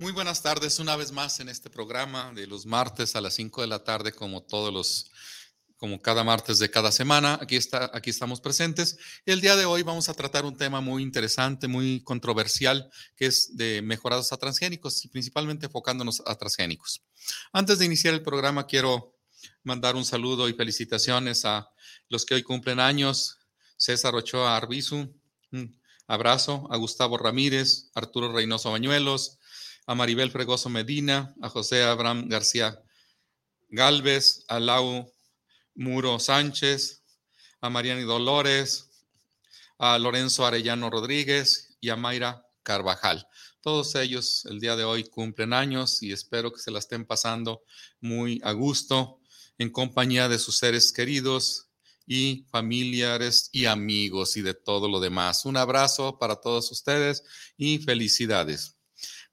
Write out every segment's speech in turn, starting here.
Muy buenas tardes, una vez más en este programa de los martes a las 5 de la tarde, como todos los, como cada martes de cada semana. Aquí, está, aquí estamos presentes. El día de hoy vamos a tratar un tema muy interesante, muy controversial, que es de mejorados a transgénicos y principalmente enfocándonos a transgénicos. Antes de iniciar el programa, quiero mandar un saludo y felicitaciones a los que hoy cumplen años. César Ochoa Arbizu, un abrazo. A Gustavo Ramírez, Arturo Reynoso Bañuelos, a Maribel Fregoso Medina, a José Abraham García Galvez, a Lau Muro Sánchez, a Mariani Dolores, a Lorenzo Arellano Rodríguez y a Mayra Carvajal. Todos ellos el día de hoy cumplen años y espero que se la estén pasando muy a gusto en compañía de sus seres queridos y familiares y amigos y de todo lo demás. Un abrazo para todos ustedes y felicidades.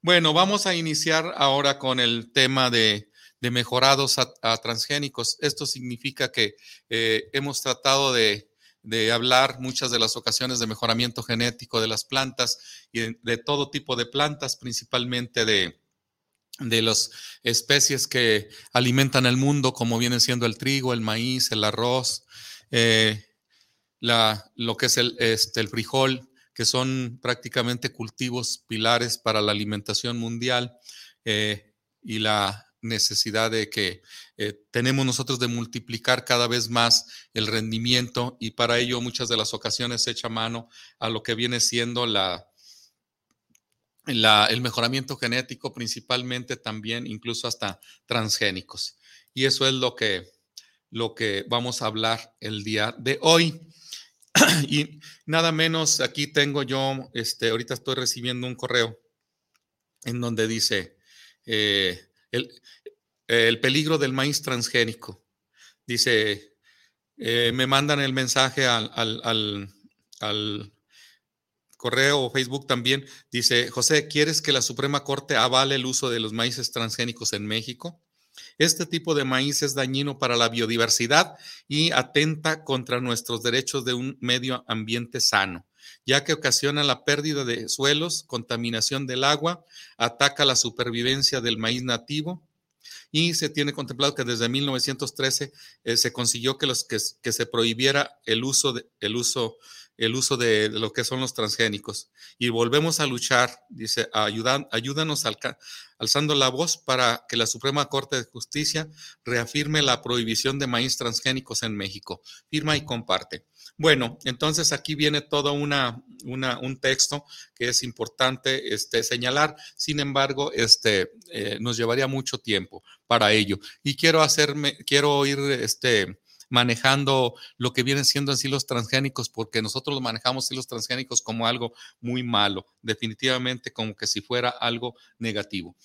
Bueno, vamos a iniciar ahora con el tema de, mejorados a, transgénicos. Esto significa que eh, hemos tratado de, hablar muchas de las ocasiones de mejoramiento genético de las plantas y de, todo tipo de plantas, principalmente de, de las especies que alimentan el mundo, como vienen siendo el trigo, el maíz, el arroz, eh, lo que es el, este, el frijol, que son prácticamente cultivos pilares para la alimentación mundial eh, y la necesidad de que eh, tenemos nosotros de multiplicar cada vez más el rendimiento y para ello muchas de las ocasiones se echa mano a lo que viene siendo la, el mejoramiento genético, principalmente también incluso hasta transgénicos. Y eso es lo que, lo que vamos a hablar el día de hoy. y nada menos, aquí tengo yo, este, ahorita estoy recibiendo un correo en donde dice eh, el, peligro del maíz transgénico. Dice, eh, me mandan el mensaje al, al, al correo o Facebook también. Dice, José, ¿quieres que la Suprema Corte avale el uso de los maíces transgénicos en México? Este tipo de maíz es dañino para la biodiversidad y atenta contra nuestros derechos de un medio ambiente sano, ya que ocasiona la pérdida de suelos, contaminación del agua, ataca la supervivencia del maíz nativo, y se tiene contemplado que desde 1913 eh, se consiguió que, los, que, se prohibiera el uso, de, el uso el uso de, lo que son los transgénicos. Y volvemos a luchar, dice, ayudan, ayúdanos alzando la voz para que la Suprema Corte de Justicia reafirme la prohibición de maíz transgénicos en México. Firma y comparte. Bueno, entonces aquí viene todo una, un texto que es importante este, señalar. Sin embargo, este, eh, nos llevaría mucho tiempo para ello. Y quiero hacerme, quiero ir este, manejando lo que vienen siendo así los transgénicos, porque nosotros los manejamos así los transgénicos como algo muy malo, definitivamente como que si fuera algo negativo.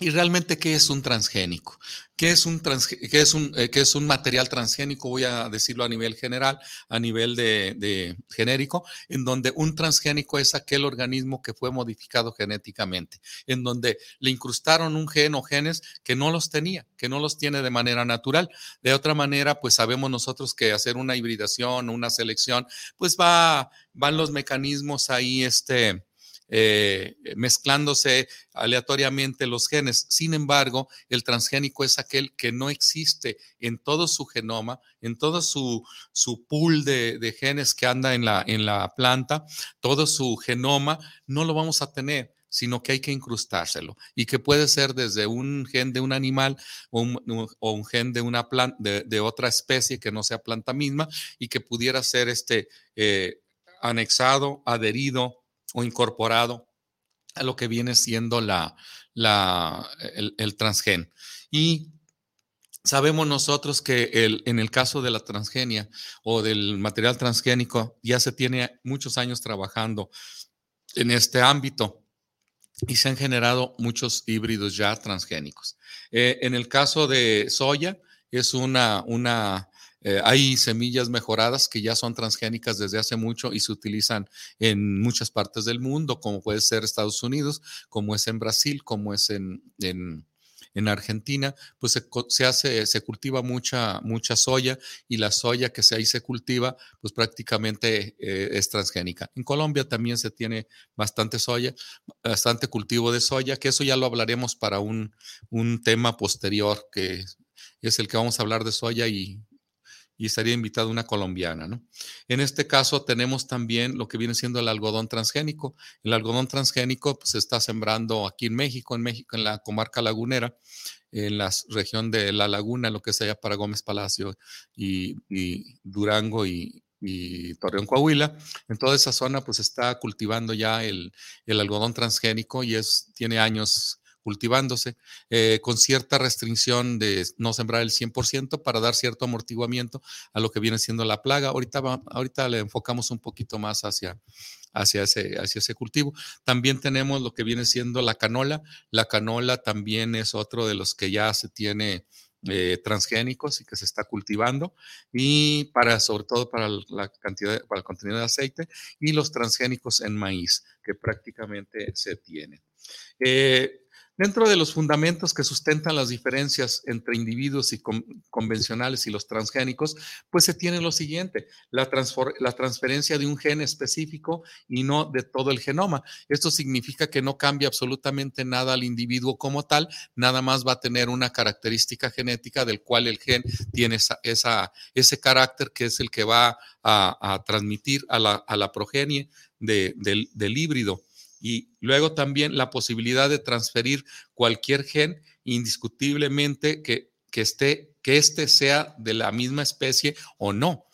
¿Y realmente qué es un transgénico? ¿Qué es un, es un, eh, es un material transgénico? Voy a decirlo a nivel general, a nivel de, genérico, en donde un transgénico es aquel organismo que fue modificado genéticamente, en donde le incrustaron un gen o genes que no los tenía, que no los tiene de manera natural. De otra manera, pues sabemos nosotros que hacer una hibridación, una selección, pues va, van los mecanismos ahí, este, eh, mezclándose aleatoriamente los genes. Sin embargo, el transgénico es aquel que no existe en todo su genoma, en todo su, su pool de, genes que anda en la, en la planta, todo su genoma, no lo vamos a tener sino que hay que incrustárselo y que puede ser desde un gen de un animal o un, gen de una planta, de, otra especie que no sea planta misma y que pudiera ser este eh, anexado, adherido o incorporado a lo que viene siendo la, el, transgen. Y Sabemos nosotros que el, en el caso de la transgenia o del material transgénico ya se tiene muchos años trabajando en este ámbito y se han generado muchos híbridos ya transgénicos. Eh, en el caso de soya, es una, una eh, hay semillas mejoradas que ya son transgénicas desde hace mucho y se utilizan en muchas partes del mundo, como puede ser Estados Unidos, como es en Brasil, como es en, en en Argentina, pues se, se cultiva mucha, mucha soya y la soya que se ahí se cultiva, pues prácticamente eh, es transgénica. En Colombia también se tiene bastante soya, bastante cultivo de soya, que eso ya lo hablaremos para un, un tema posterior, que es el que vamos a hablar de soya y y estaría invitada una colombiana. ¿no? En este caso tenemos también lo que viene siendo el algodón transgénico. El algodón transgénico pues, se está sembrando aquí en México, en México, en la comarca lagunera, en la región de La Laguna, lo que sea para Gómez Palacio y, Durango y, Torreón Coahuila. En toda esa zona pues está cultivando ya el, el algodón transgénico y es, tiene años cultivándose, eh, con cierta restricción de no sembrar el 100% para dar cierto amortiguamiento a lo que viene siendo la plaga. Ahorita, ahorita le enfocamos un poquito más hacia, hacia, ese, hacia ese cultivo. También tenemos lo que viene siendo la canola. La canola también es otro de los que ya se tiene eh, transgénicos y que se está cultivando y para sobre todo para la cantidad para el contenido de aceite y los transgénicos en maíz que prácticamente se tienen. Eh, Dentro de los fundamentos que sustentan las diferencias entre individuos y convencionales y los transgénicos, pues se tiene lo siguiente, la, transferencia de un gen específico y no de todo el genoma. Esto significa que no cambia absolutamente nada al individuo como tal, nada más va a tener una característica genética del cual el gen tiene esa, ese carácter que es el que va a, transmitir a la, a la progenie del, del híbrido y luego también la posibilidad de transferir cualquier gen indiscutiblemente que, que, esté, que este sea de la misma especie o no,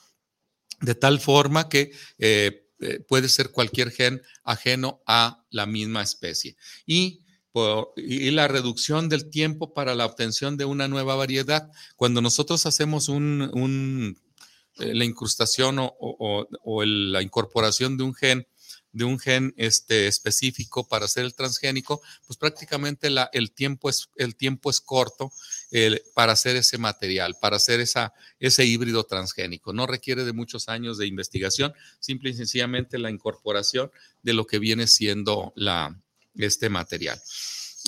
de tal forma que eh, eh, puede ser cualquier gen ajeno a la misma especie. Y y la reducción del tiempo para la obtención de una nueva variedad. Cuando nosotros hacemos un, eh, la incrustación o, la incorporación de un gen de un gen este, específico para hacer el transgénico, pues prácticamente la, el, tiempo es, el tiempo es corto para hacer ese material, para hacer esa, ese híbrido transgénico. No requiere de muchos años de investigación, simple y sencillamente la incorporación de lo que viene siendo la, este material.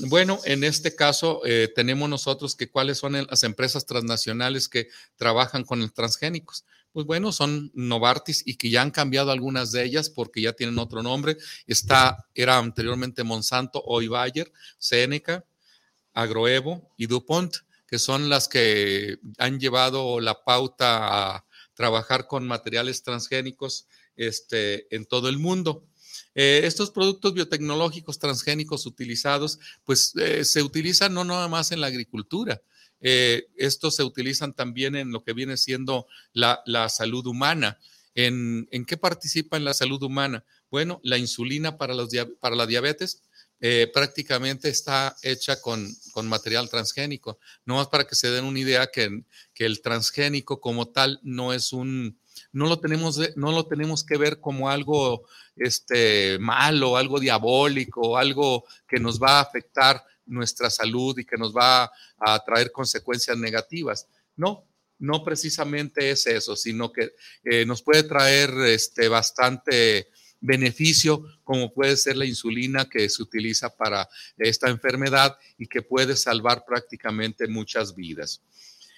Bueno, en este caso eh, tenemos nosotros que cuáles son las empresas transnacionales que trabajan con los transgénicos pues bueno, son Novartis y que ya han cambiado algunas de ellas porque ya tienen otro nombre. Está, era anteriormente Monsanto, hoy Bayer, Seneca, Agroevo y DuPont, que son las que han llevado la pauta a trabajar con materiales transgénicos este, en todo el mundo. Eh, estos productos biotecnológicos transgénicos utilizados, pues eh, se utilizan no nada más en la agricultura, eh, estos se utilizan también en lo que viene siendo la, salud humana. ¿En, qué participa en la salud humana? Bueno, la insulina para, la diabetes eh, prácticamente está hecha con, material transgénico. No más para que se den una idea que, que el transgénico como tal no es un, no lo tenemos, no lo tenemos que ver como algo este, malo, algo diabólico, algo que nos va a afectar nuestra salud y que nos va a traer consecuencias negativas. No, no precisamente es eso, sino que eh, nos puede traer este, bastante beneficio, como puede ser la insulina que se utiliza para esta enfermedad y que puede salvar prácticamente muchas vidas.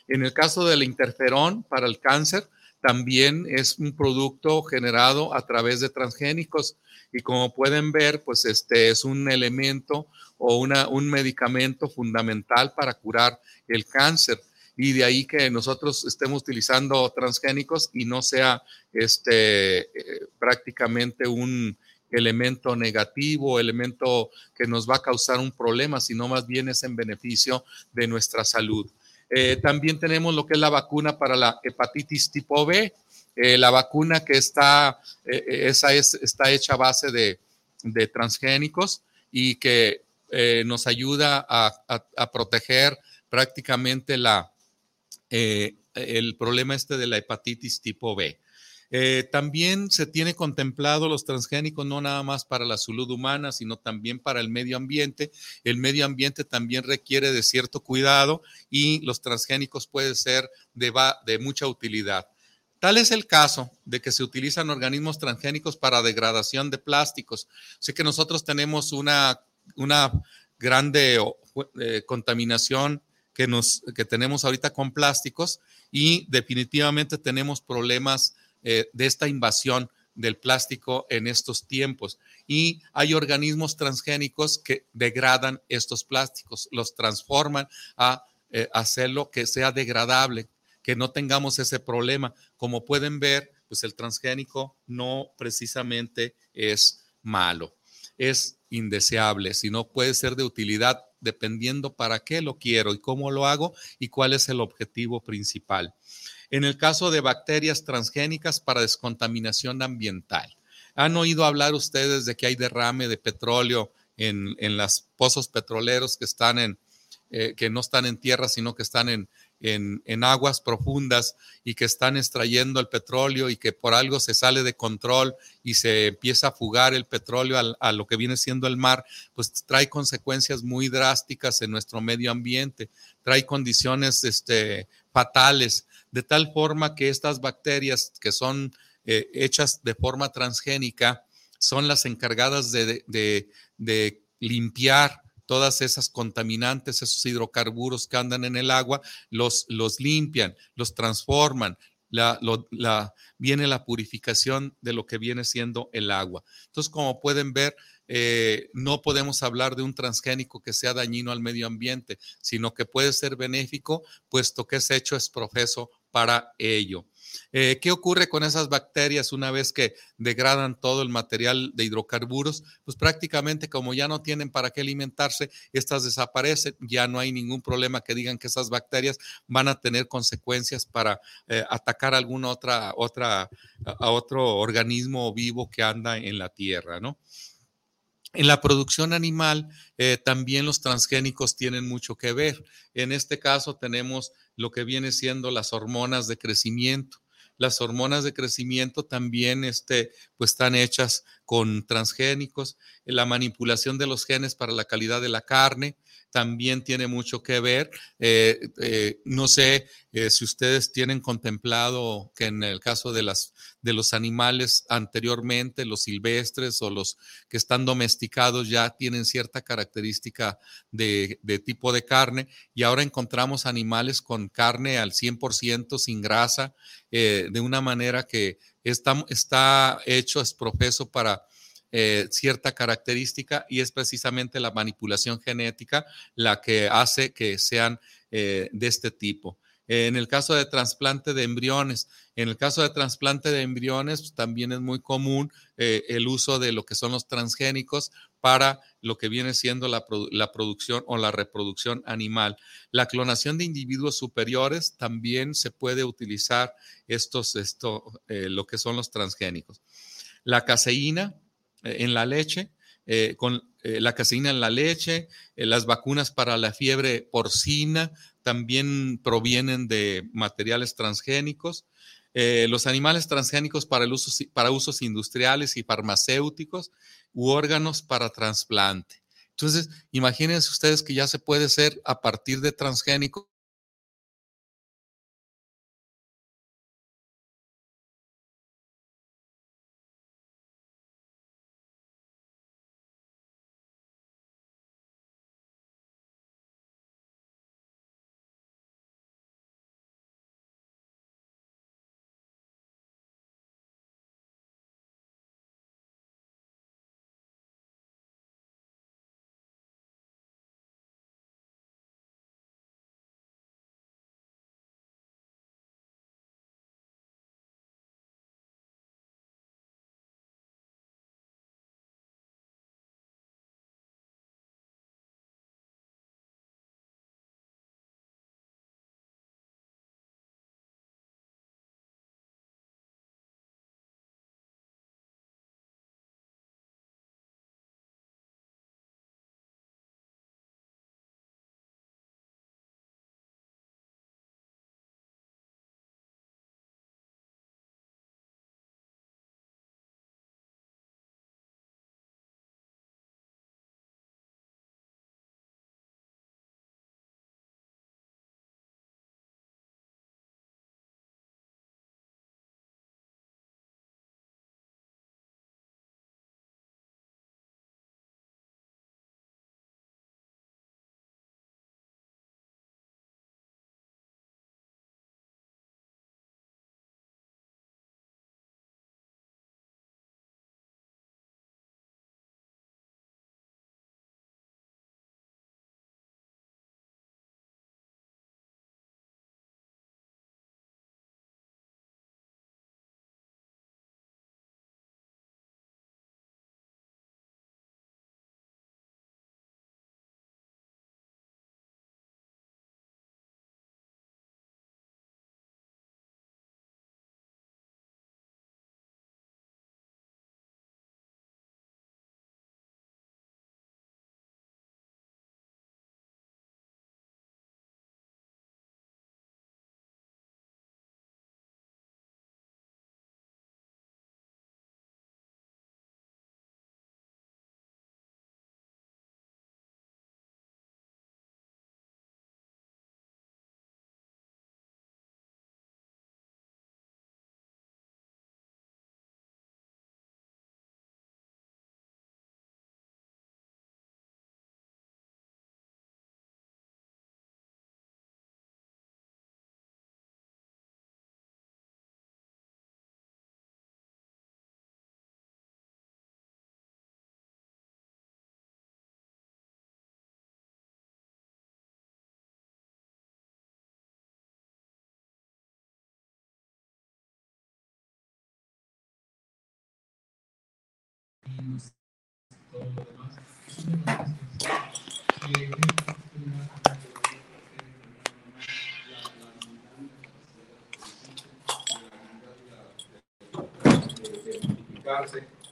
En el caso del interferón para el cáncer, también es un producto generado a través de transgénicos y como pueden ver, pues este es un elemento o un medicamento fundamental para curar el cáncer. Y de ahí que nosotros estemos utilizando transgénicos y no sea este, eh, prácticamente un elemento negativo, elemento que nos va a causar un problema, sino más bien es en beneficio de nuestra salud. Eh, también tenemos lo que es la vacuna para la hepatitis tipo B. Eh, la vacuna que está, esa es, está hecha a base de, de transgénicos y que eh, nos ayuda a, proteger prácticamente la, eh, el problema este de la hepatitis tipo B. Eh, también se tiene contemplado los transgénicos no nada más para la salud humana, sino también para el medio ambiente. El medio ambiente también requiere de cierto cuidado y los transgénicos pueden ser de, mucha utilidad. Tal es el caso de que se utilizan organismos transgénicos para degradación de plásticos. Sé que nosotros tenemos una, una grande eh, contaminación que, nos, que tenemos ahorita con plásticos y definitivamente tenemos problemas eh, de esta invasión del plástico en estos tiempos. Y hay organismos transgénicos que degradan estos plásticos, los transforman a eh, hacerlo que sea degradable, que no tengamos ese problema. Como pueden ver, pues el transgénico no precisamente es malo, es indeseable, sino puede ser de utilidad dependiendo para qué lo quiero y cómo lo hago y cuál es el objetivo principal en el caso de bacterias transgénicas para descontaminación ambiental. ¿Han oído hablar ustedes de que hay derrame de petróleo en, en los pozos petroleros que están en, eh, que no están en tierra, sino que están en, en, aguas profundas y que están extrayendo el petróleo y que por algo se sale de control y se empieza a fugar el petróleo a lo que viene siendo el mar, pues trae consecuencias muy drásticas en nuestro medio ambiente, trae condiciones este, fatales de tal forma que estas bacterias que son eh, hechas de forma transgénica son las encargadas de, limpiar todas esas contaminantes, esos hidrocarburos que andan en el agua, los, los limpian, los transforman, la, viene la purificación de lo que viene siendo el agua. Entonces, como pueden ver, eh, no podemos hablar de un transgénico que sea dañino al medio ambiente, sino que puede ser benéfico, puesto que es hecho es profeso para ello. Eh, ¿Qué ocurre con esas bacterias una vez que degradan todo el material de hidrocarburos? Pues prácticamente como ya no tienen para qué alimentarse, estas desaparecen, ya no hay ningún problema que digan que esas bacterias van a tener consecuencias para eh, atacar alguna otra, otra, a otro organismo vivo que anda en la tierra, ¿no? En la producción animal eh, también los transgénicos tienen mucho que ver. En este caso tenemos lo que viene siendo las hormonas de crecimiento. Las hormonas de crecimiento también este, pues están hechas con transgénicos. La manipulación de los genes para la calidad de la carne, también tiene mucho que ver. Eh, eh, no sé eh, si ustedes tienen contemplado que en el caso de, las, de los animales anteriormente, los silvestres o los que están domesticados ya tienen cierta característica de, tipo de carne y ahora encontramos animales con carne al 100% sin grasa, de una manera que está, hecho, es profeso para eh, cierta característica y es precisamente la manipulación genética la que hace que sean eh, de este tipo. En el caso de trasplante de embriones, en el caso de trasplante de embriones, pues, también es muy común eh, el uso de lo que son los transgénicos para lo que viene siendo la, producción o la reproducción animal. La clonación de individuos superiores también se puede utilizar estos, esto, lo que son los transgénicos. La caseína, eh, en la leche, eh, con eh, la caseína en la leche, las vacunas para la fiebre porcina también provienen de materiales transgénicos. los animales transgénicos para, para usos industriales y farmacéuticos u órganos para trasplante. Entonces, imagínense ustedes que ya se puede ser a partir de transgénicos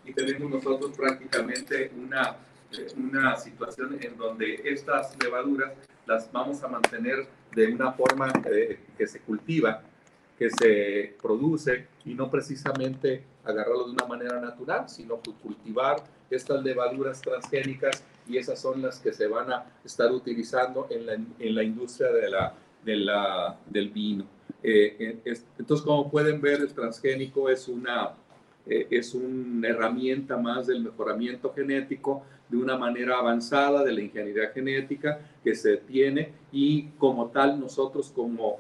y tenemos nosotros prácticamente una, una situación en donde estas levaduras las vamos a mantener de una forma eh, que se cultiva, que se produce y no precisamente agarrarlo de una manera natural, sino cultivar estas levaduras transgénicas y esas son las que se van a estar utilizando en la, en la industria de la, de la, del vino. Eh, entonces, como pueden ver, el transgénico es una, eh, es una herramienta más del mejoramiento genético de una manera avanzada de la ingeniería genética que se tiene y como tal nosotros como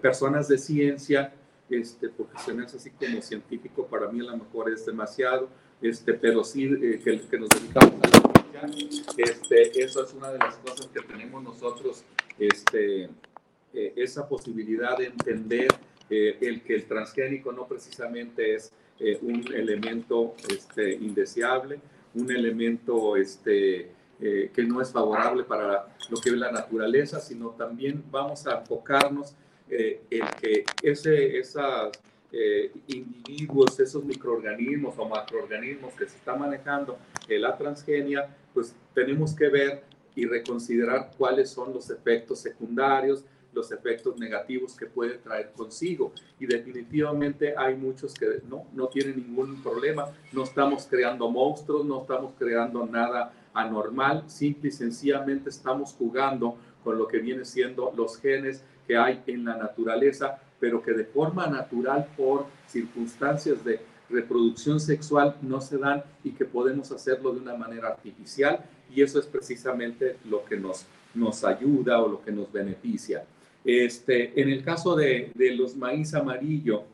personas de ciencia, este, profesionales así como científico, para mí a lo mejor es demasiado, este, pero sí eh, que, que, nos dedicamos a la ciencia, este, eso es una de las cosas que tenemos nosotros, este, esa posibilidad de entender el que el transgénico no precisamente es eh, un elemento este, indeseable, un elemento este, eh, que no es favorable para lo que es la naturaleza, sino también vamos a enfocarnos eh, en que ese, esos individuos, esos microorganismos o macroorganismos que se está manejando en la transgenia, pues tenemos que ver y reconsiderar cuáles son los efectos secundarios, los efectos negativos que puede traer consigo. Y definitivamente hay muchos que no, no tienen ningún problema. No estamos creando monstruos, no estamos creando nada anormal, simple y sencillamente estamos jugando con lo que viene siendo los genes que hay en la naturaleza, pero que de forma natural por circunstancias de reproducción sexual no se dan y que podemos hacerlo de una manera artificial y eso es precisamente lo que nos, nos ayuda o lo que nos beneficia. Este, en el caso de, los maíz amarillo,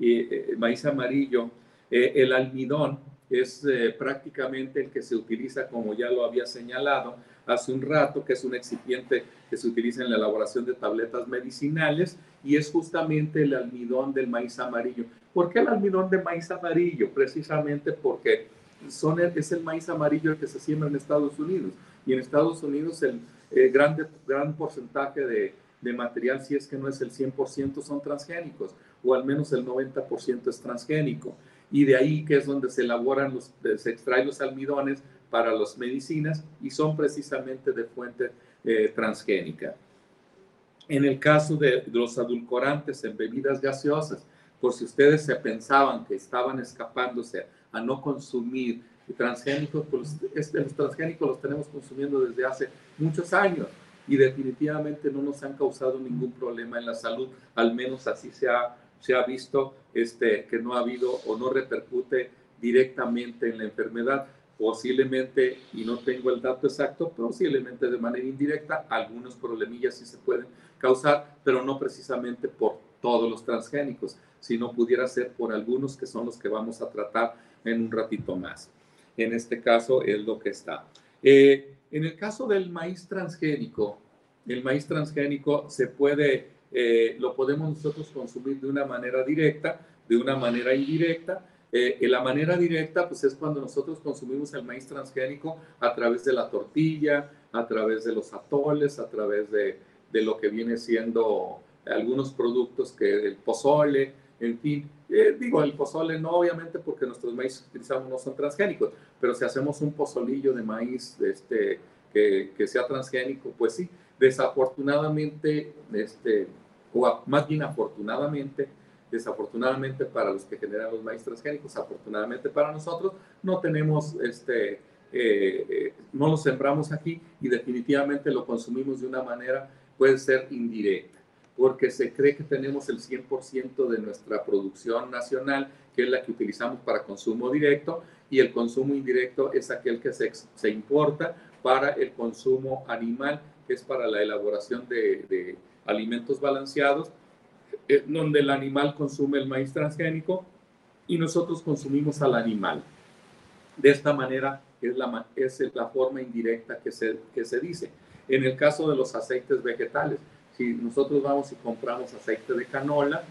eh, maíz amarillo, eh, el almidón es eh, prácticamente el que se utiliza, como ya lo había señalado hace un rato, que es un excipiente que se utiliza en la elaboración de tabletas medicinales y es justamente el almidón del maíz amarillo. ¿Por qué el almidón de maíz amarillo? Precisamente porque son es el maíz amarillo el que se siembra en Estados Unidos y en Estados Unidos el grande, gran porcentaje de, de material, si es que no es el 100%, son transgénicos, o al menos el 90% es transgénico. Y de ahí que es donde se elaboran, los, se extraen los almidones para las medicinas y son precisamente de fuente eh, transgénica. En el caso de, los adulcorantes en bebidas gaseosas, por si ustedes se pensaban que estaban escapándose a no consumir transgénicos, pues este, los transgénicos los tenemos consumiendo desde hace muchos años y definitivamente no nos han causado ningún problema en la salud, al menos así se ha, se ha visto este, que no ha habido o no repercute directamente en la enfermedad. Posiblemente, y no tengo el dato exacto, posiblemente de manera indirecta, algunos problemillas sí se pueden causar, pero no precisamente por todos los transgénicos, sino pudiera ser por algunos que son los que vamos a tratar en un ratito más. En este caso es lo que está. Eh, en el caso del maíz transgénico, el maíz transgénico se puede, eh, lo podemos nosotros consumir de una manera directa, de una manera indirecta. Eh, en la manera directa, pues es cuando nosotros consumimos el maíz transgénico a través de la tortilla, a través de los atoles, a través de, de lo que viene siendo algunos productos que el pozole, en fin, eh, digo, el pozole no, obviamente, porque nuestros maíz que utilizamos no son transgénicos, pero si hacemos un pozolillo de maíz este, que, que sea transgénico, pues sí, desafortunadamente, este, o más bien afortunadamente, desafortunadamente para los que generan los maíz transgénicos, afortunadamente para nosotros, no tenemos, este, eh, eh, no lo sembramos aquí y definitivamente lo consumimos de una manera, puede ser indirecta porque se cree que tenemos el 100% de nuestra producción nacional, que es la que utilizamos para consumo directo, y el consumo indirecto es aquel que se, se importa para el consumo animal, que es para la elaboración de, de alimentos balanceados, eh, donde el animal consume el maíz transgénico y nosotros consumimos al animal. De esta manera es la, es la forma indirecta que se, que se dice. En el caso de los aceites vegetales, si nosotros vamos y compramos aceite de canola,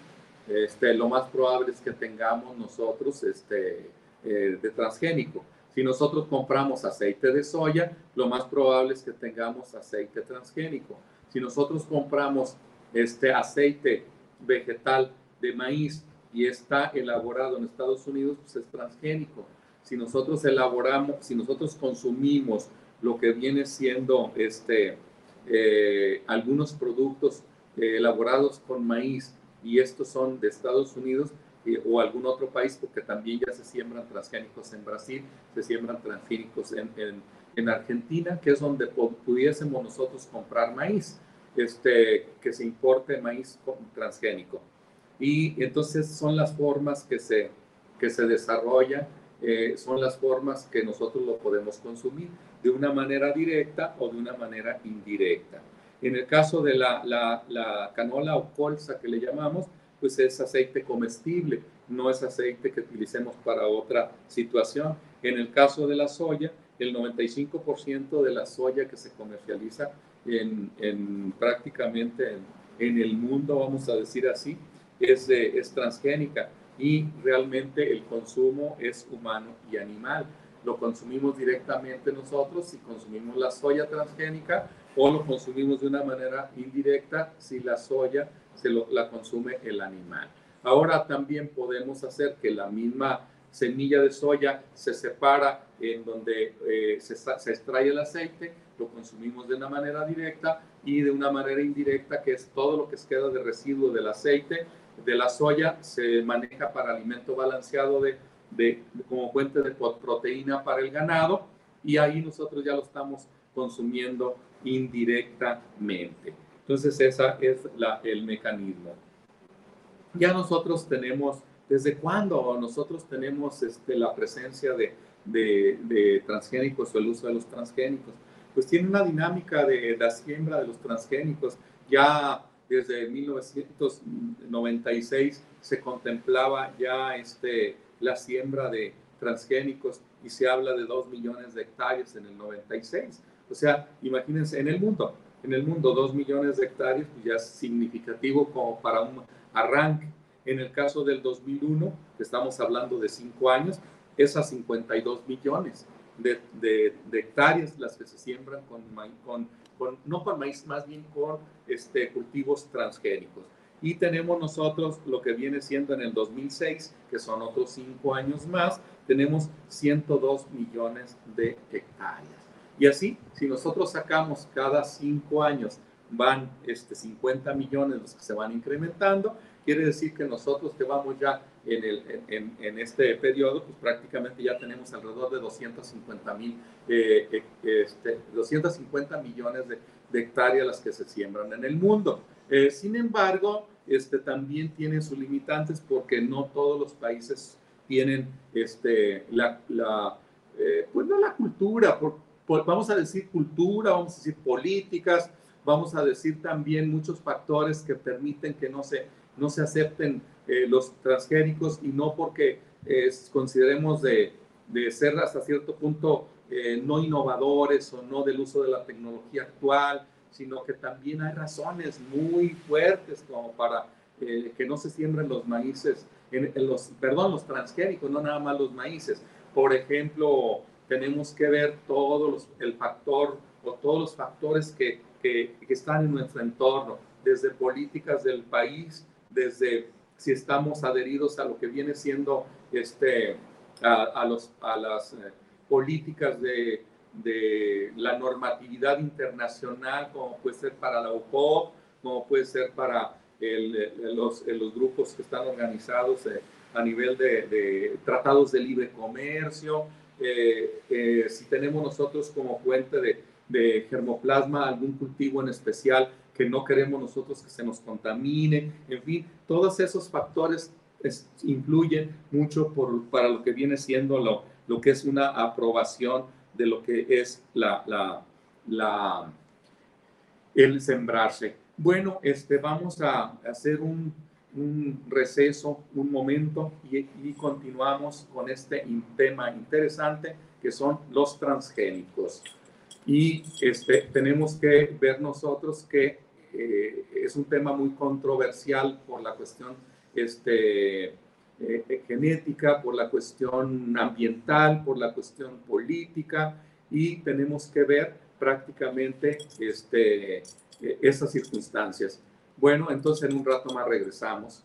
este, lo más probable es que tengamos nosotros este, eh, de transgénico. Si nosotros compramos aceite de soya, lo más probable es que tengamos aceite transgénico. Si nosotros compramos este aceite vegetal de maíz y está elaborado en Estados Unidos, pues es transgénico. Si nosotros elaboramos, si nosotros consumimos lo que viene siendo este, eh, algunos productos eh, elaborados con maíz y estos son de Estados Unidos eh, o algún otro país, porque también ya se siembran transgénicos en Brasil, se siembran transgénicos en, en, en Argentina, que es donde pudiésemos nosotros comprar maíz, este, que se importe maíz transgénico. Y entonces son las formas que se, que se desarrollan, eh, son las formas que nosotros lo podemos consumir de una manera directa o de una manera indirecta. En el caso de la, la, la canola o colza que le llamamos, pues es aceite comestible, no es aceite que utilicemos para otra situación. En el caso de la soya, el 95% de la soya que se comercializa en, en prácticamente en, en, el mundo, vamos a decir así, es, es transgénica y realmente el consumo es humano y animal. Lo consumimos directamente nosotros si consumimos la soya transgénica o lo consumimos de una manera indirecta si la soya se lo, la consume el animal. Ahora también podemos hacer que la misma semilla de soya se separa en donde eh, se, extrae el aceite, lo consumimos de una manera directa y de una manera indirecta, que es todo lo que queda de residuo del aceite, de la soya se maneja para alimento balanceado de, de, como fuente de proteína para el ganado y ahí nosotros ya lo estamos consumiendo indirectamente. Entonces, ese es la, el mecanismo. Ya nosotros tenemos, ¿desde cuándo nosotros tenemos este, la presencia de, de, de, transgénicos o el uso de los transgénicos? Pues tiene una dinámica de la siembra de los transgénicos. Ya desde 1996 se contemplaba ya este, la siembra de transgénicos y se habla de 2 millones de hectáreas en el 96. O sea, imagínense, en el mundo, en el mundo 2 millones de hectáreas pues ya es significativo como para un arranque. En el caso del 2001, que estamos hablando de 5 años, es a 52 millones de, de, de, hectáreas las que se siembran con, con no con maíz, más bien con este, cultivos transgénicos. Y tenemos nosotros lo que viene siendo en el 2006, que son otros cinco años más, tenemos 102 millones de hectáreas. Y así, si nosotros sacamos cada cinco años, van este, 50 millones los que se van incrementando, quiere decir que nosotros que vamos ya en, el, en, este periodo, pues prácticamente ya tenemos alrededor de 250 mil, eh, eh, este, 250 millones de, hectáreas las que se siembran en el mundo. Eh, sin embargo, este, también tiene sus limitantes porque no todos los países tienen este, la, pues no la cultura, por, vamos a decir cultura, vamos a decir políticas, vamos a decir también muchos factores que permiten que no se, no se acepten eh, los transgénicos y no porque eh, consideremos de, de, ser hasta cierto punto eh, no innovadores o no del uso de la tecnología actual, sino que también hay razones muy fuertes como para que no se siembren los maíces, en, los, perdón, los transgénicos, no nada más los maíces. Por ejemplo, tenemos que ver todos los, el factor o todos los factores que, que están en nuestro entorno, desde políticas del país, desde si estamos adheridos a lo que viene siendo este, a, los, a las eh, políticas de, de, la normatividad internacional, como puede ser para la UPOP, como puede ser para los, los, grupos que están organizados eh, a nivel de, de, tratados de libre comercio, eh, eh, si tenemos nosotros como fuente de, de germoplasma algún cultivo en especial no queremos nosotros que se nos contamine, en fin, todos esos factores es, influyen mucho por, para lo que viene siendo lo, lo, que es una aprobación de lo que es la, la, la, el sembrarse. Bueno, este, vamos a hacer un, un receso, un momento y, y, continuamos con este tema interesante que son los transgénicos. Y este, tenemos que ver nosotros que eh, es un tema muy controversial por la cuestión este, eh, genética, por la cuestión ambiental, por la cuestión política, y tenemos que ver prácticamente este, esas circunstancias. Bueno, entonces en un rato más regresamos.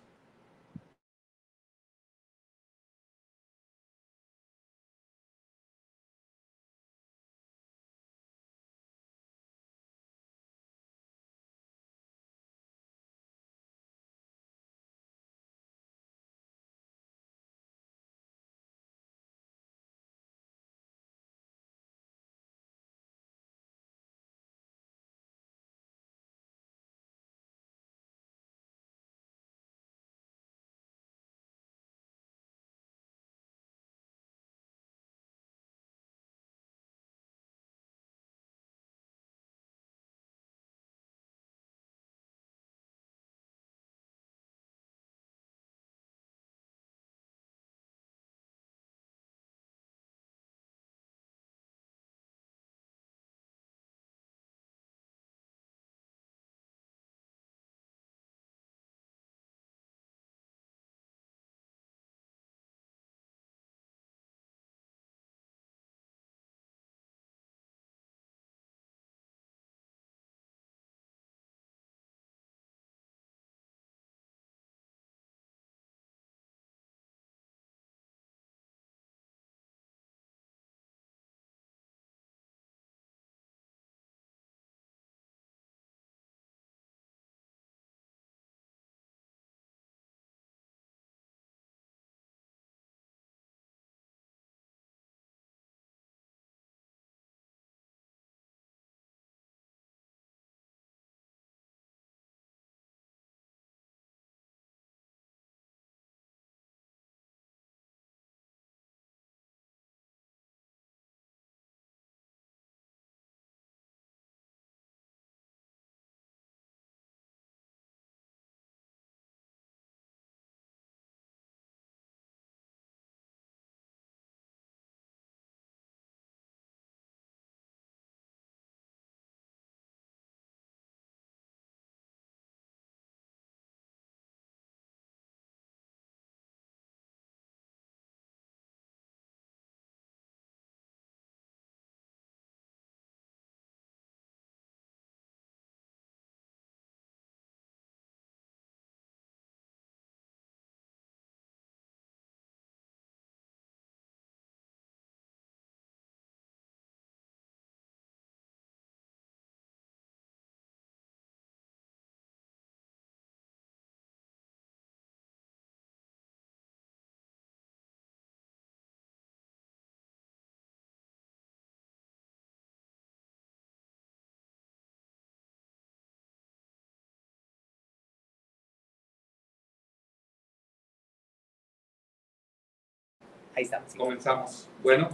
Ahí estamos. Comenzamos. Bueno,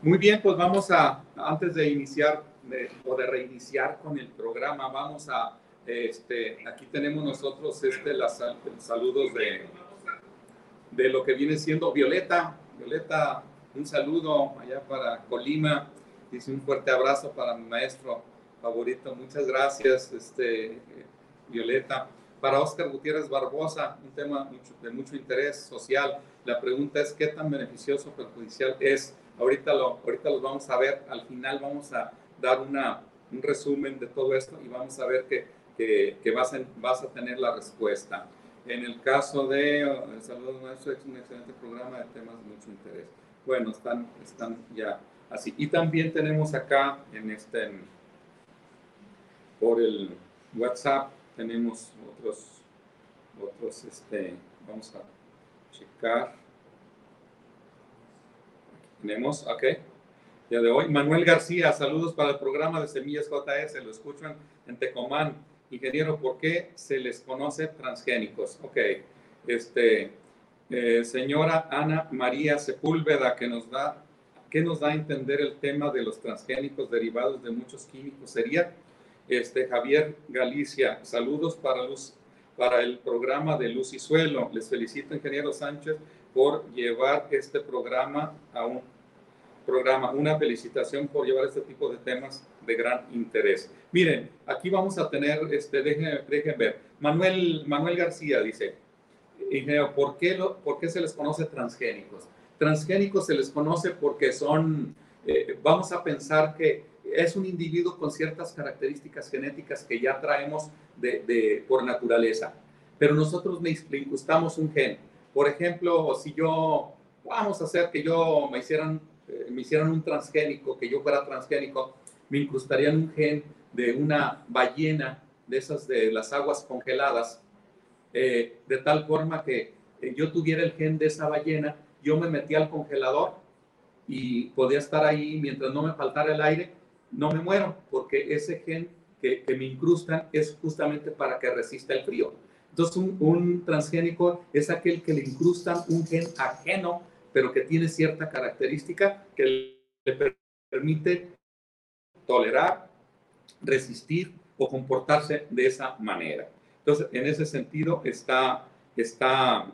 muy bien, pues vamos a, antes de iniciar o de reiniciar con el programa, vamos a, este, aquí tenemos nosotros este, las, saludos de, de lo que viene siendo Violeta. Violeta, un saludo allá para Colima. Dice un fuerte abrazo para mi maestro favorito. Muchas gracias, este, Violeta. Para Oscar Gutiérrez Barbosa, un tema de mucho interés social. La pregunta es qué tan beneficioso o perjudicial es. Ahorita lo, ahorita lo vamos a ver. Al final vamos a dar una, un resumen de todo esto y vamos a ver que, que, vas, a, vas a tener la respuesta. En el caso de el Saludos Maestro, es un excelente programa de temas de mucho interés. Bueno, están, están ya así. Y también tenemos acá en este, por el WhatsApp, tenemos otros, otros, este, vamos a checar. tenemos, ok. Día de hoy. Manuel García, saludos para el programa de Semillas JS, lo escuchan en Tecomán. Ingeniero, ¿por qué se les conoce transgénicos? Ok. Este, eh, señora Ana María Sepúlveda, que nos da, ¿qué nos da a entender el tema de los transgénicos derivados de muchos químicos? Sería este, Javier Galicia, saludos para, Luz, para el programa de Luz y Suelo. Les felicito, ingeniero Sánchez, por llevar este programa a un programa. Una felicitación por llevar este tipo de temas de gran interés. Miren, aquí vamos a tener, este, déjenme, ver, Manuel, Manuel García dice, ingeniero, ¿por qué, lo, ¿por qué se les conoce transgénicos? Transgénicos se les conoce porque son, eh, vamos a pensar que es un individuo con ciertas características genéticas que ya traemos de, por naturaleza, pero nosotros le incrustamos un gen. Por ejemplo, si yo, vamos a hacer que yo me hicieran, eh, me hicieran un transgénico, que yo fuera transgénico, me incrustarían un gen de una ballena, de esas de las aguas congeladas, eh, de tal forma que eh, yo tuviera el gen de esa ballena, yo me metía al congelador y podía estar ahí mientras no me faltara el aire, no me muero, porque ese gen que, me incrustan es justamente para que resista el frío. Entonces, un, un, transgénico es aquel que le incrustan un gen ajeno, pero que tiene cierta característica que le permite tolerar, resistir o comportarse de esa manera. Entonces, en ese sentido está, está,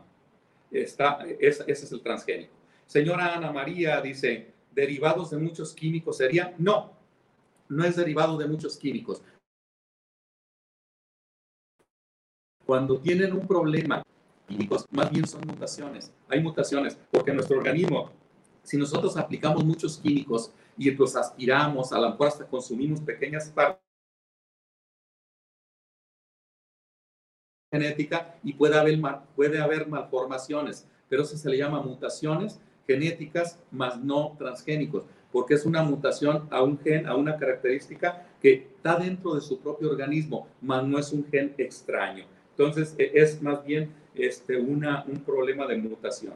está, ese es el transgénico. Señora Ana María dice, derivados de muchos químicos sería, no, no es derivado de muchos químicos. Cuando tienen un problema, químicos, más bien son mutaciones. Hay mutaciones porque nuestro organismo, si nosotros aplicamos muchos químicos y los aspiramos, a la mejor consumimos pequeñas partes, genética y puede haber, puede haber malformaciones, pero eso se le llama mutaciones genéticas más no transgénicos, porque es una mutación a un gen, a una característica que está dentro de su propio organismo, más no es un gen extraño. Entonces, e, es más bien este, una, un problema de mutación.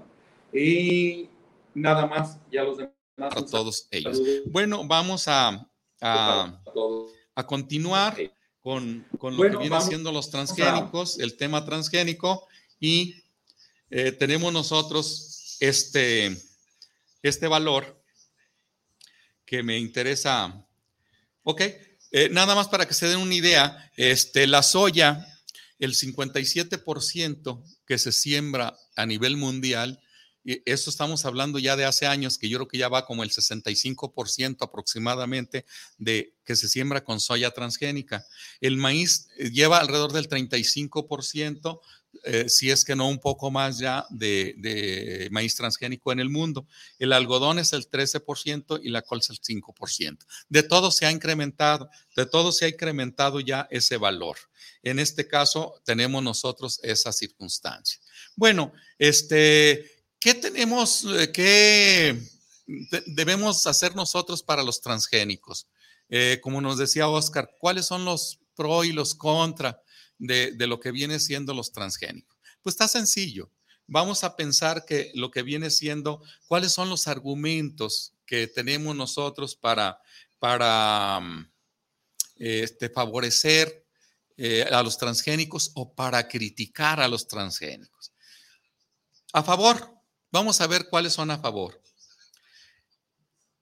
Y nada más, ya los demás. A todos ellos. Bueno, vamos a, a, a continuar con, con lo que viene siendo los transgénicos, el tema transgénico, y eh, tenemos nosotros este, este valor que me interesa. Ok, eh, nada más para que se den una idea, este, la soya, el 57% que se siembra a nivel mundial eso estamos hablando ya de hace años, que yo creo que ya va como el 65% aproximadamente de que se siembra con soya transgénica. El maíz eh, lleva alrededor del 35%, eh, si es que no un poco más ya, de, maíz transgénico en el mundo. El algodón es el 13% y la colza el 5%. De todo se ha incrementado, de todo se ha incrementado ya ese valor. En este caso tenemos nosotros esa circunstancia. Bueno, este, ¿Qué tenemos, eh, qué debemos hacer nosotros para los transgénicos? Eh, como nos decía Oscar, ¿cuáles son los pro y los contra de, lo que viene siendo los transgénicos? Pues está sencillo. Vamos a pensar que lo que viene siendo, cuáles son los argumentos que tenemos nosotros para, para mm, este, favorecer eh, a los transgénicos o para criticar a los transgénicos. A favor, Vamos a ver cuáles son a favor.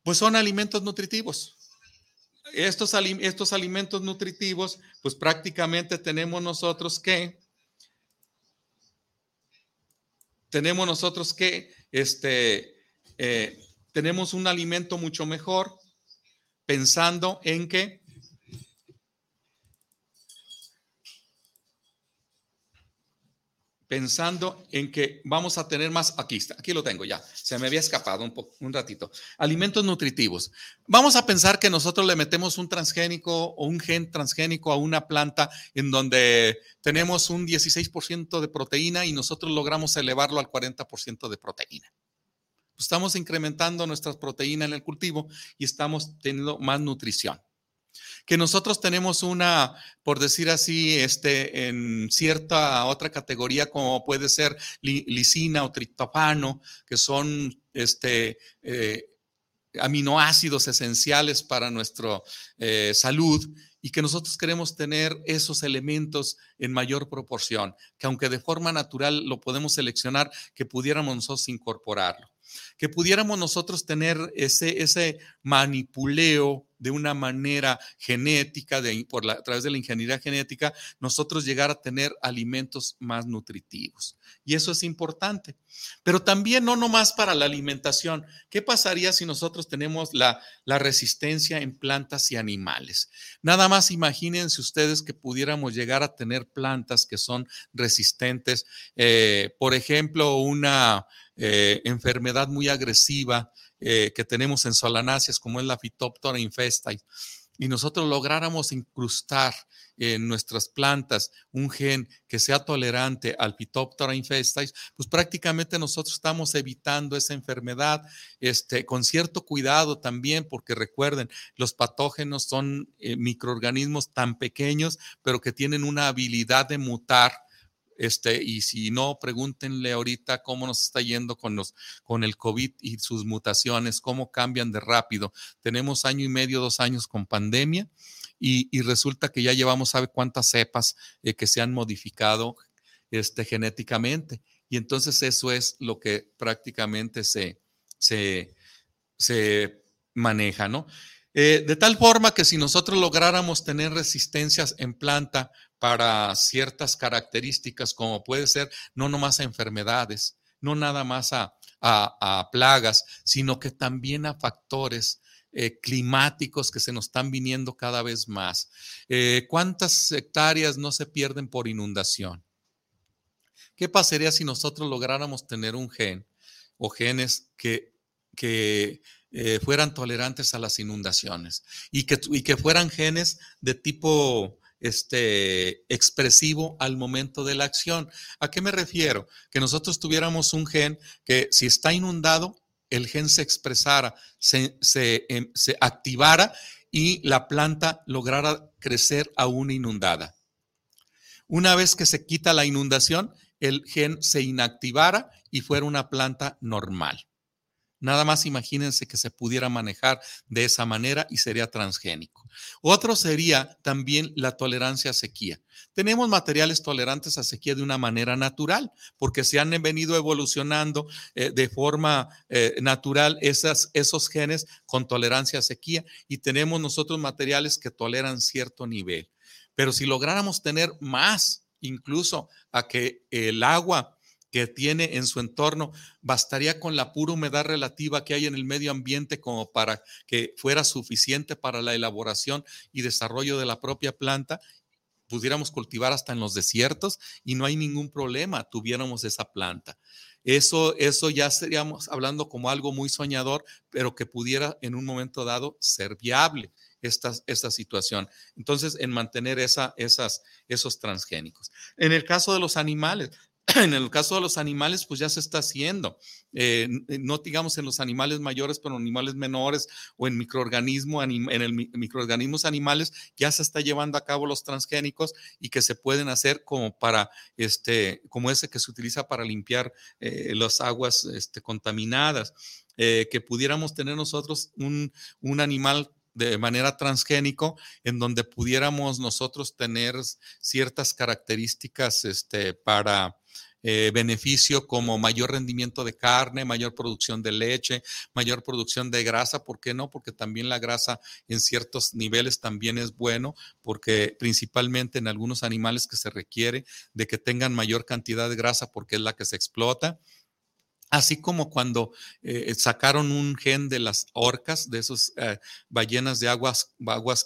Pues son alimentos nutritivos. Estos, estos alimentos nutritivos, pues prácticamente tenemos nosotros que, tenemos nosotros que, este, eh, tenemos un alimento mucho mejor pensando en que pensando en que vamos a tener más, aquí está, aquí lo tengo ya, se me había escapado un, un ratito, alimentos nutritivos. Vamos a pensar que nosotros le metemos un transgénico o un gen transgénico a una planta en donde tenemos un 16% de proteína y nosotros logramos elevarlo al 40% de proteína. Estamos incrementando nuestras proteínas en el cultivo y estamos teniendo más nutrición que nosotros tenemos una, por decir así, este, en cierta otra categoría como puede ser lisina o triptofano, que son este, eh, aminoácidos esenciales para nuestra eh, salud y que nosotros queremos tener esos elementos en mayor proporción, que aunque de forma natural lo podemos seleccionar, que pudiéramos nosotros incorporarlo, que pudiéramos nosotros tener ese, ese manipuleo de una manera genética, de, por la, a través de la ingeniería genética, nosotros llegar a tener alimentos más nutritivos. Y eso es importante. Pero también no nomás para la alimentación. ¿Qué pasaría si nosotros tenemos la, la resistencia en plantas y animales? Nada más imagínense ustedes que pudiéramos llegar a tener plantas que son resistentes. Eh, por ejemplo, una eh, enfermedad muy agresiva eh, que tenemos en solanáceas, como es la Phytophthora infestis, y nosotros lográramos incrustar en nuestras plantas un gen que sea tolerante al Phytophthora infestis, pues prácticamente nosotros estamos evitando esa enfermedad este, con cierto cuidado también, porque recuerden, los patógenos son eh, microorganismos tan pequeños, pero que tienen una habilidad de mutar este, y si no, pregúntenle ahorita cómo nos está yendo con, los, con el COVID y sus mutaciones, cómo cambian de rápido. Tenemos año y medio, dos años con pandemia y, resulta que ya llevamos, ¿sabe cuántas cepas eh, que se han modificado este, genéticamente? Y entonces eso es lo que prácticamente se, se, se maneja, ¿no? Eh, de tal forma que si nosotros lográramos tener resistencias en planta para ciertas características, como puede ser no nomás a enfermedades, no nada más a, plagas, sino que también a factores eh, climáticos que se nos están viniendo cada vez más. Eh, ¿Cuántas hectáreas no se pierden por inundación? ¿Qué pasaría si nosotros lográramos tener un gen o genes que, que eh, fueran tolerantes a las inundaciones y que, y que fueran genes de tipo este, expresivo al momento de la acción. ¿A qué me refiero? Que nosotros tuviéramos un gen que si está inundado, el gen se expresara, se, se, em, se activara y la planta lograra crecer aún inundada. Una vez que se quita la inundación, el gen se inactivara y fuera una planta normal. Nada más imagínense que se pudiera manejar de esa manera y sería transgénico. Otro sería también la tolerancia a sequía. Tenemos materiales tolerantes a sequía de una manera natural, porque se han venido evolucionando eh, de forma eh, natural esas, esos genes con tolerancia a sequía y tenemos nosotros materiales que toleran cierto nivel. Pero si lográramos tener más, incluso a que el agua que tiene en su entorno, bastaría con la pura humedad relativa que hay en el medio ambiente como para que fuera suficiente para la elaboración y desarrollo de la propia planta. Pudiéramos cultivar hasta en los desiertos y no hay ningún problema, tuviéramos esa planta. Eso, eso ya seríamos hablando como algo muy soñador, pero que pudiera en un momento dado ser viable esta, esta situación. Entonces, en mantener esa, esas, esos transgénicos. En el caso de los animales, en el caso de los animales, pues ya se está haciendo. Eh, eh, no digamos en los animales mayores, pero en animales menores o en microorganismos, en el microorganismos animales, ya se está llevando a cabo los transgénicos y que se pueden hacer como para, este, como ese que se utiliza para limpiar eh, las aguas este, contaminadas. que pudiéramos tener nosotros un, un animal de manera transgénico, en donde pudiéramos nosotros tener ciertas características este, para eh, beneficio como mayor rendimiento de carne, mayor producción de leche, mayor producción de grasa. ¿Por qué no? Porque también la grasa en ciertos niveles también es bueno, porque principalmente en algunos animales que se requiere de que tengan mayor cantidad de grasa porque es la que se explota. Así como cuando eh, sacaron un gen de las orcas, de esas eh, ballenas de aguas,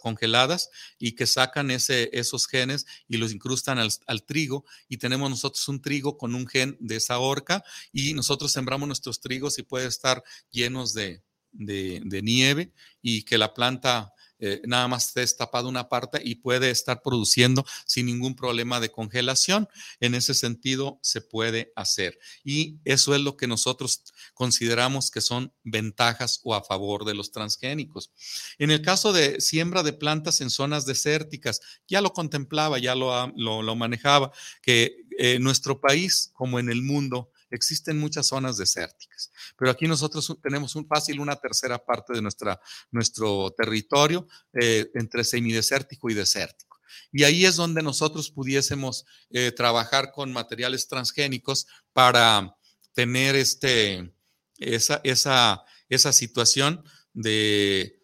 congeladas, y que sacan ese, esos genes y los incrustan al, trigo, y tenemos nosotros un trigo con un gen de esa orca, y nosotros sembramos nuestros trigos y puede estar llenos de, de nieve, y que la planta eh, nada más destapado una parte y puede estar produciendo sin ningún problema de congelación. En ese sentido, se puede hacer. Y eso es lo que nosotros consideramos que son ventajas o a favor de los transgénicos. En el caso de siembra de plantas en zonas desérticas, ya lo contemplaba, ya lo, lo, manejaba, que en nuestro país, como en el mundo, existen muchas zonas desérticas, pero aquí nosotros tenemos un fácil una tercera parte de nuestra, nuestro territorio eh, entre semidesértico y desértico. Y ahí es donde nosotros pudiésemos eh, trabajar con materiales transgénicos para tener este, esa, esa, esa situación de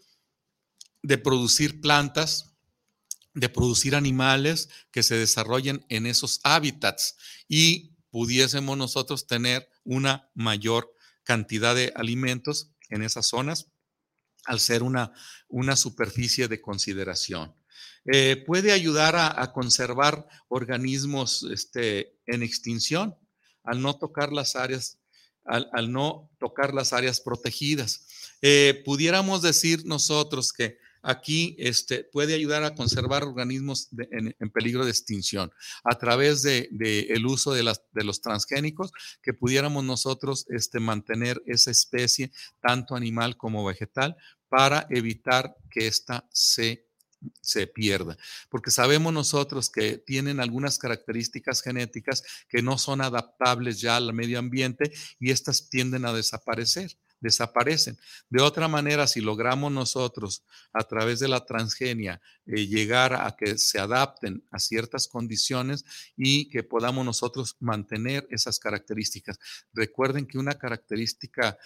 de producir plantas, de producir animales que se desarrollen en esos hábitats y pudiésemos nosotros tener una mayor cantidad de alimentos en esas zonas al ser una, una superficie de consideración. Eh, puede ayudar a, conservar organismos este, en extinción al no tocar las áreas, al, no tocar las áreas protegidas. Eh, pudiéramos decir nosotros que aquí este, puede ayudar a conservar organismos en, peligro de extinción a través del de, el uso de, las, de, los transgénicos, que pudiéramos nosotros este, mantener esa especie, tanto animal como vegetal, para evitar que ésta se se pierda, porque sabemos nosotros que tienen algunas características genéticas que no son adaptables ya al medio ambiente y estas tienden a desaparecer desaparecen. De otra manera, si logramos nosotros a través de la transgenia eh, llegar a que se adapten a ciertas condiciones y que podamos nosotros mantener esas características. Recuerden que una característica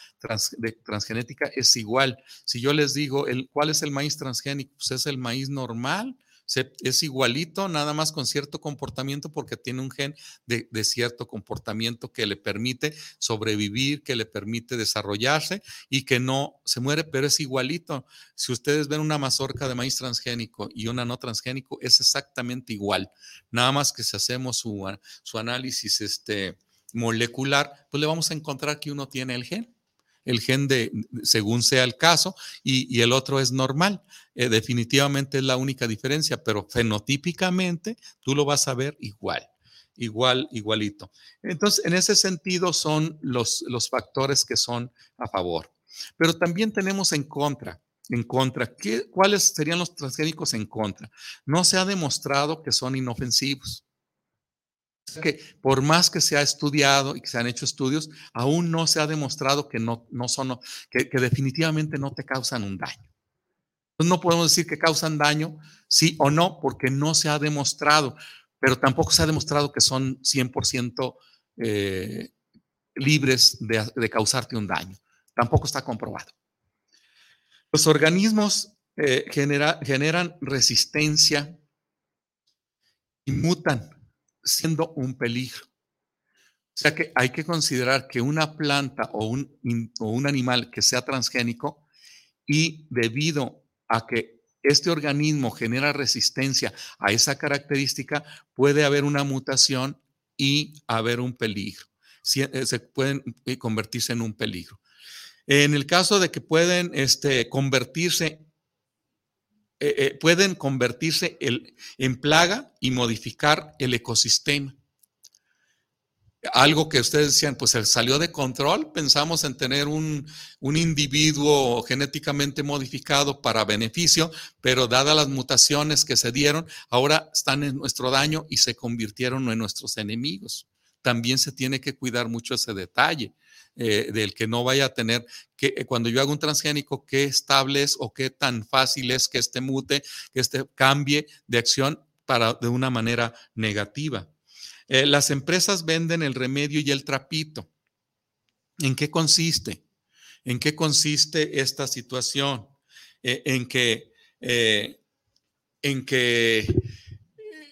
transgenética es igual. Si yo les digo, el, ¿cuál es el maíz transgénico? Pues es el maíz normal es igualito, nada más con cierto comportamiento, porque tiene un gen de, cierto comportamiento que le permite sobrevivir, que le permite desarrollarse y que no se muere, pero es igualito. Si ustedes ven una mazorca de maíz transgénico y una no transgénico, es exactamente igual. Nada más que si hacemos su, su análisis este, molecular, pues le vamos a encontrar que uno tiene el gen el gen de, según sea el caso, y, el otro es normal. Eh, definitivamente es la única diferencia, pero fenotípicamente tú lo vas a ver igual, igual, igualito. Entonces, en ese sentido son los, los factores que son a favor. Pero también tenemos en contra. En contra, ¿qué, ¿cuáles serían los transgénicos en contra? No se ha demostrado que son inofensivos que por más que se ha estudiado y que se han hecho estudios, aún no se ha demostrado que no, no son, que, definitivamente no te causan un daño. Entonces no podemos decir que causan daño, sí o no, porque no se ha demostrado, pero tampoco se ha demostrado que son 100% eh, libres de, causarte un daño. Tampoco está comprobado. Los organismos eh, generan resistencia y mutan siendo un peligro. O sea que hay que considerar que una planta o un, o un animal que sea transgénico y debido a que este organismo genera resistencia a esa característica, puede haber una mutación y haber un peligro. Eh, se pueden eh, convertirse en un peligro. En el caso de que pueden este, convertirse eh, eh, pueden convertirse en plaga y modificar el ecosistema. Algo que ustedes decían, pues salió de control, pensamos en tener un, un individuo genéticamente modificado para beneficio, pero dadas las mutaciones que se dieron, ahora están en nuestro daño y se convirtieron en nuestros enemigos. También se tiene que cuidar mucho ese detalle. Eh, del que no vaya a tener que eh, cuando yo hago un transgénico, qué estable es o qué tan fácil es que este mute, que este cambie de acción para de una manera negativa. Eh, las empresas venden el remedio y el trapito. ¿En qué consiste? ¿En qué consiste esta situación? en que, en que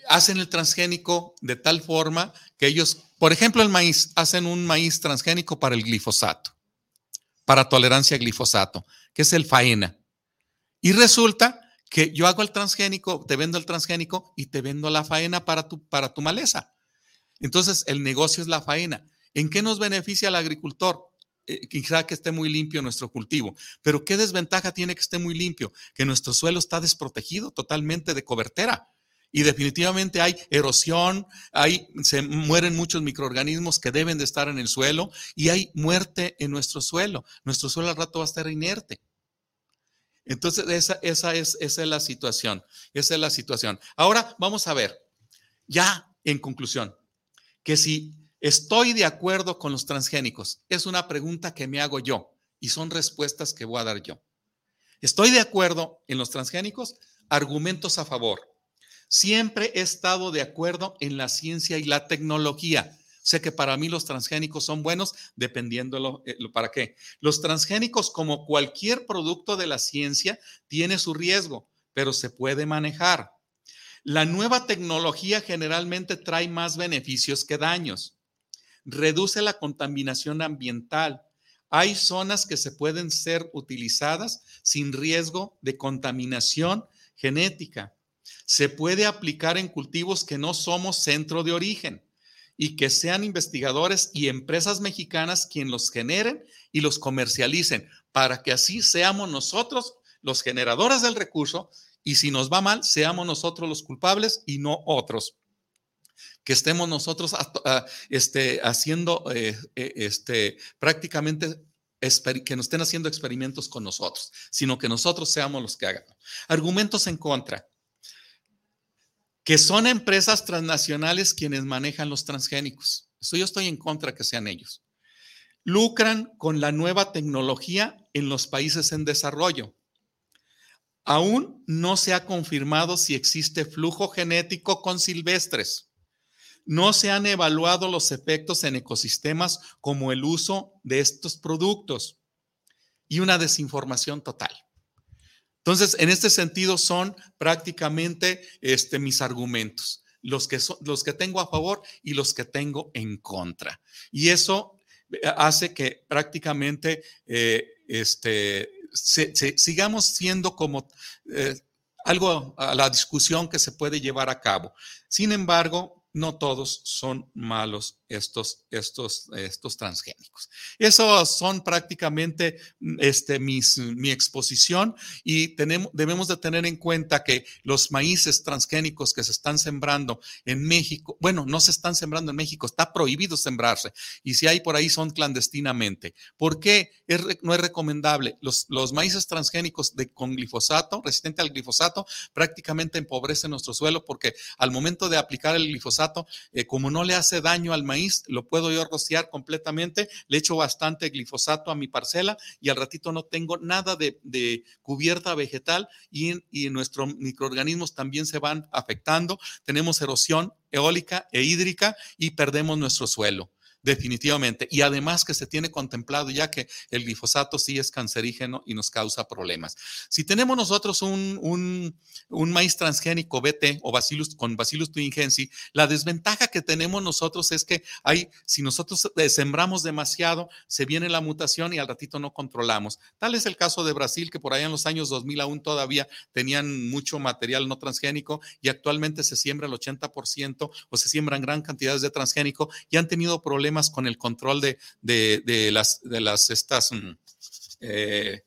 hacen el transgénico de tal forma que ellos por ejemplo, el maíz, hacen un maíz transgénico para el glifosato, para tolerancia a glifosato, que es el faena. Y resulta que yo hago el transgénico, te vendo el transgénico y te vendo la faena para tu, para tu maleza. Entonces, el negocio es la faena. ¿En qué nos beneficia al agricultor? Eh, quizá que esté muy limpio nuestro cultivo, pero ¿qué desventaja tiene que esté muy limpio? Que nuestro suelo está desprotegido totalmente de cobertera y definitivamente hay erosión, hay, se mueren muchos microorganismos que deben de estar en el suelo y hay muerte en nuestro suelo. Nuestro suelo al rato va a estar inerte. Entonces, esa, esa, es, esa es la situación. Esa es la situación. Ahora vamos a ver, ya en conclusión, que si estoy de acuerdo con los transgénicos, es una pregunta que me hago yo y son respuestas que voy a dar yo. ¿Estoy de acuerdo en los transgénicos? Argumentos a favor. Siempre he estado de acuerdo en la ciencia y la tecnología. Sé que para mí los transgénicos son buenos dependiendo lo, eh, para qué. Los transgénicos, como cualquier producto de la ciencia, tiene su riesgo, pero se puede manejar. La nueva tecnología generalmente trae más beneficios que daños. Reduce la contaminación ambiental. Hay zonas que se pueden ser utilizadas sin riesgo de contaminación genética. Se puede aplicar en cultivos que no somos centro de origen y que sean investigadores y empresas mexicanas quien los generen y los comercialicen para que así seamos nosotros los generadores del recurso y si nos va mal, seamos nosotros los culpables y no otros. Que estemos nosotros ah, este, haciendo eh, eh, este, prácticamente que nos estén haciendo experimentos con nosotros, sino que nosotros seamos los que hagan. Argumentos en contra que son empresas transnacionales quienes manejan los transgénicos. Esto yo estoy en contra que sean ellos. Lucran con la nueva tecnología en los países en desarrollo. Aún no se ha confirmado si existe flujo genético con silvestres. No se han evaluado los efectos en ecosistemas como el uso de estos productos y una desinformación total. Entonces, en este sentido son prácticamente este, mis argumentos, los que, los que tengo a favor y los que tengo en contra. Y eso eh, hace que prácticamente eh, este, sigamos siendo como eh, algo a la discusión que se puede llevar a cabo. Sin embargo, no todos son malos estos, estos, estos transgénicos. Esos son prácticamente este, mis, mi exposición y tenemos, debemos de tener en cuenta que los maíces transgénicos que se están sembrando en México, bueno, no se están sembrando en México, está prohibido sembrarse y si hay por ahí son clandestinamente. ¿Por qué no es recomendable? Los, los maíces transgénicos con glifosato, resistente al glifosato, prácticamente empobrecen nuestro suelo porque al momento de aplicar el glifosato, eh, como no le hace daño al maíz, lo puedo yo rociar completamente, le echo bastante glifosato a mi parcela y al ratito no tengo nada de, cubierta vegetal y nuestros microorganismos también se van afectando. Tenemos erosión eólica e hídrica y perdemos nuestro suelo definitivamente. Y además que se tiene contemplado ya que el glifosato sí es cancerígeno y nos causa problemas. Si tenemos nosotros un, un, maíz transgénico BT o bacillus con Bacillus thuringiensis, la desventaja que tenemos nosotros es que hay, si nosotros eh, sembramos demasiado, se viene la mutación y al ratito no controlamos. Tal es el caso de Brasil, que por allá en los años 2000 aún todavía tenían mucho material no transgénico y actualmente se siembra el 80% o se siembran gran cantidades de transgénico y han tenido problemas con el control de, de, las, de las estas, mm, eh,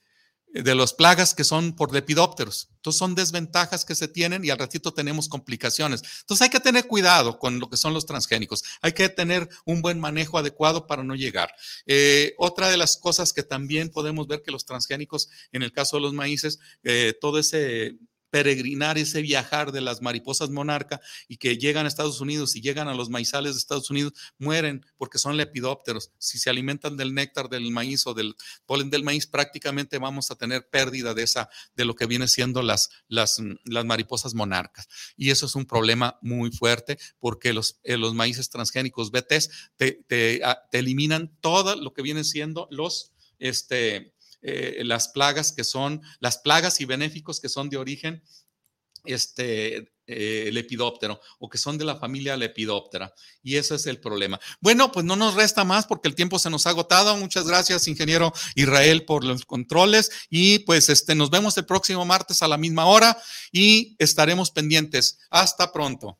de plagas que son por lepidópteros. Entonces son desventajas que se tienen y al ratito tenemos complicaciones. Entonces hay que tener cuidado con lo que son los transgénicos. Hay que tener un buen manejo adecuado para no llegar. Eh, otra de las cosas que también podemos ver que los transgénicos, en el caso de los maíces, eh, todo ese peregrinar, ese viajar de las mariposas monarca y que llegan a Estados Unidos y llegan a los maizales de Estados Unidos, mueren porque son lepidópteros. Si se alimentan del néctar del maíz o del polen del maíz, prácticamente vamos a tener pérdida de esa, de lo que viene siendo las, las, las mariposas monarcas. Y eso es un problema muy fuerte porque los, eh, los maíces transgénicos BTs te, te, ah, te eliminan todo lo que viene siendo los, este, eh, las plagas que son, las plagas y benéficos que son de origen este, eh, lepidóptero o que son de la familia lepidóptera. Y ese es el problema. Bueno, pues no nos resta más porque el tiempo se nos ha agotado. Muchas gracias, ingeniero Israel, por los controles. Y pues este, nos vemos el próximo martes a la misma hora y estaremos pendientes. Hasta pronto.